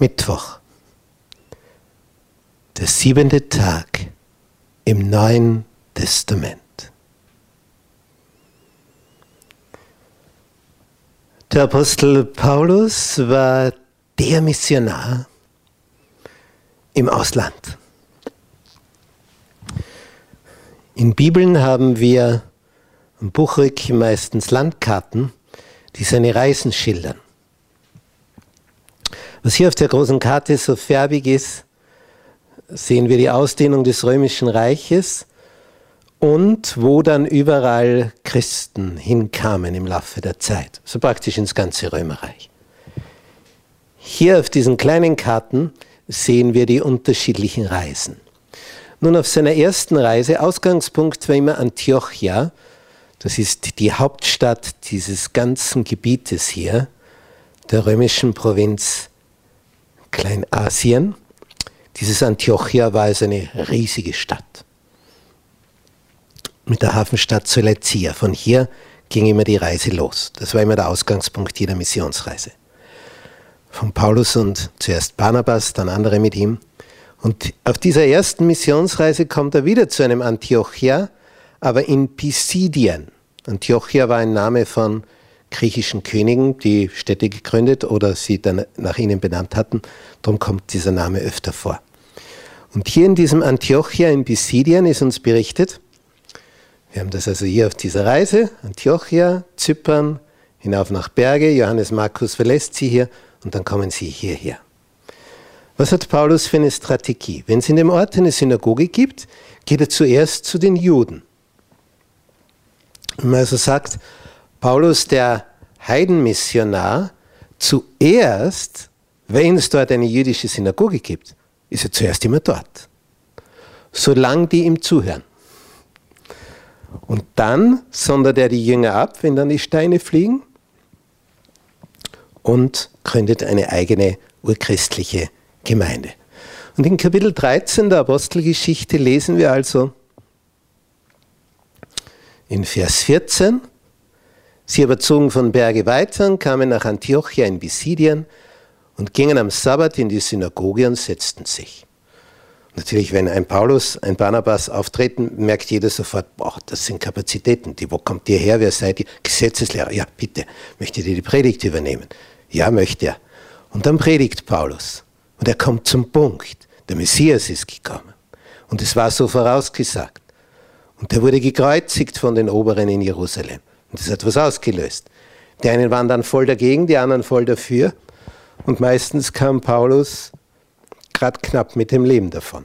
Mittwoch, der siebente Tag im Neuen Testament. Der Apostel Paulus war der Missionar im Ausland. In Bibeln haben wir am Buchrück meistens Landkarten, die seine Reisen schildern. Was hier auf der großen Karte so färbig ist, sehen wir die Ausdehnung des römischen Reiches und wo dann überall Christen hinkamen im Laufe der Zeit, so praktisch ins ganze Römerreich. Hier auf diesen kleinen Karten sehen wir die unterschiedlichen Reisen. Nun auf seiner ersten Reise, Ausgangspunkt war immer Antiochia, das ist die Hauptstadt dieses ganzen Gebietes hier, der römischen Provinz Kleinasien. Dieses Antiochia war also eine riesige Stadt. Mit der Hafenstadt Soletia. Von hier ging immer die Reise los. Das war immer der Ausgangspunkt jeder Missionsreise. Von Paulus und zuerst Barnabas, dann andere mit ihm. Und auf dieser ersten Missionsreise kommt er wieder zu einem Antiochia, aber in Pisidien. Antiochia war ein Name von griechischen Königen, die Städte gegründet oder sie dann nach ihnen benannt hatten. Darum kommt dieser Name öfter vor. Und hier in diesem Antiochia in Pisidien ist uns berichtet, wir haben das also hier auf dieser Reise, Antiochia, Zypern, hinauf nach Berge, Johannes Markus verlässt sie hier und dann kommen sie hierher. Was hat Paulus für eine Strategie? Wenn es in dem Ort eine Synagoge gibt, geht er zuerst zu den Juden. Wenn man also sagt, Paulus, der Heidenmissionar, zuerst, wenn es dort eine jüdische Synagoge gibt, ist er zuerst immer dort. Solange die ihm zuhören. Und dann sondert er die Jünger ab, wenn dann die Steine fliegen, und gründet eine eigene urchristliche Gemeinde. Und in Kapitel 13 der Apostelgeschichte lesen wir also in Vers 14, Sie aber zogen von Berge weiter und kamen nach Antiochia in Pisidien und gingen am Sabbat in die Synagoge und setzten sich. Natürlich, wenn ein Paulus, ein Barnabas auftreten, merkt jeder sofort, boah, das sind Kapazitäten. Die, wo kommt ihr her? Wer seid ihr? Gesetzeslehrer. Ja, bitte. Möchtet ihr die Predigt übernehmen? Ja, möchte er. Und dann predigt Paulus. Und er kommt zum Punkt. Der Messias ist gekommen. Und es war so vorausgesagt. Und er wurde gekreuzigt von den Oberen in Jerusalem. Und das hat was ausgelöst. Die einen waren dann voll dagegen, die anderen voll dafür. Und meistens kam Paulus gerade knapp mit dem Leben davon.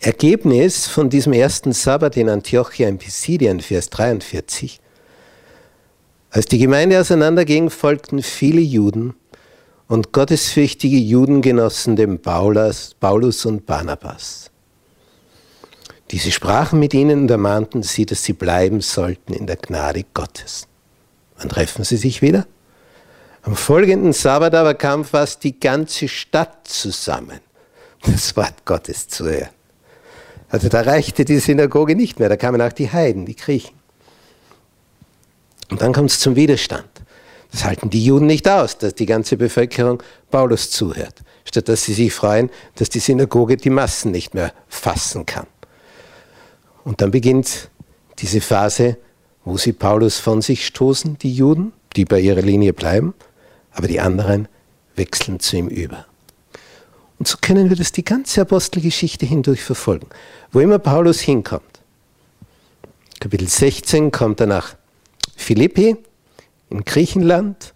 Ergebnis von diesem ersten Sabbat in Antiochia in Pisidien, Vers 43. Als die Gemeinde auseinanderging, folgten viele Juden und gottesfürchtige Juden genossen dem Paulus, Paulus und Barnabas. Diese sprachen mit ihnen und ermahnten sie, dass sie bleiben sollten in der Gnade Gottes. Wann treffen sie sich wieder? Am folgenden Sabbat aber kam fast die ganze Stadt zusammen, das Wort Gottes zu hören. Also da reichte die Synagoge nicht mehr, da kamen auch die Heiden, die Griechen. Und dann kommt es zum Widerstand. Das halten die Juden nicht aus, dass die ganze Bevölkerung Paulus zuhört, statt dass sie sich freuen, dass die Synagoge die Massen nicht mehr fassen kann. Und dann beginnt diese Phase, wo sie Paulus von sich stoßen, die Juden, die bei ihrer Linie bleiben, aber die anderen wechseln zu ihm über. Und so können wir das die ganze Apostelgeschichte hindurch verfolgen. Wo immer Paulus hinkommt. Kapitel 16 kommt er nach Philippi in Griechenland.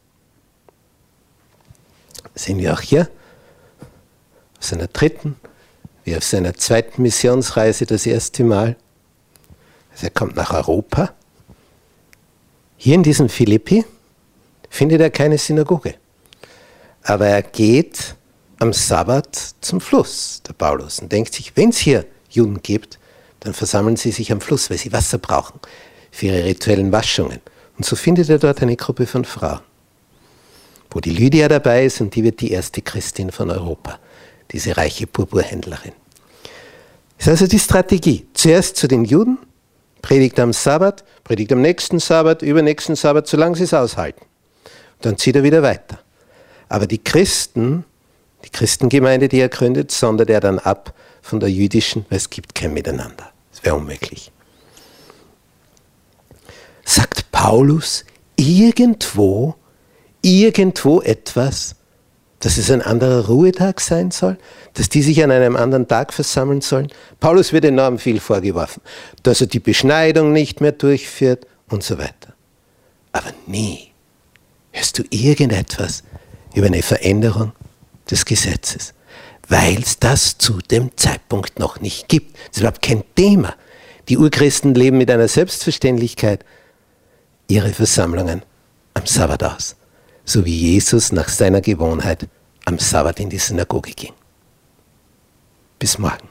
Sehen wir auch hier auf seiner dritten, wie auf seiner zweiten Missionsreise das erste Mal. Also er kommt nach Europa. Hier in diesem Philippi findet er keine Synagoge. Aber er geht am Sabbat zum Fluss, der Paulus, und denkt sich, wenn es hier Juden gibt, dann versammeln sie sich am Fluss, weil sie Wasser brauchen für ihre rituellen Waschungen. Und so findet er dort eine Gruppe von Frauen, wo die Lydia dabei ist und die wird die erste Christin von Europa, diese reiche Purpurhändlerin. Das ist also die Strategie. Zuerst zu den Juden, predigt am Sabbat, predigt am nächsten Sabbat, übernächsten Sabbat, solange sie es aushalten. Und dann zieht er wieder weiter. Aber die Christen, die Christengemeinde, die er gründet, sondert er dann ab von der jüdischen, weil es gibt kein Miteinander. Es wäre unmöglich. Sagt Paulus irgendwo, irgendwo etwas, dass es ein anderer Ruhetag sein soll, dass die sich an einem anderen Tag versammeln sollen. Paulus wird enorm viel vorgeworfen, dass er die Beschneidung nicht mehr durchführt und so weiter. Aber nie hörst du irgendetwas über eine Veränderung des Gesetzes, weil es das zu dem Zeitpunkt noch nicht gibt. Das ist überhaupt kein Thema. Die Urchristen leben mit einer Selbstverständlichkeit ihre Versammlungen am Sabbat aus so wie Jesus nach seiner Gewohnheit am Sabbat in die Synagoge ging. Bis morgen.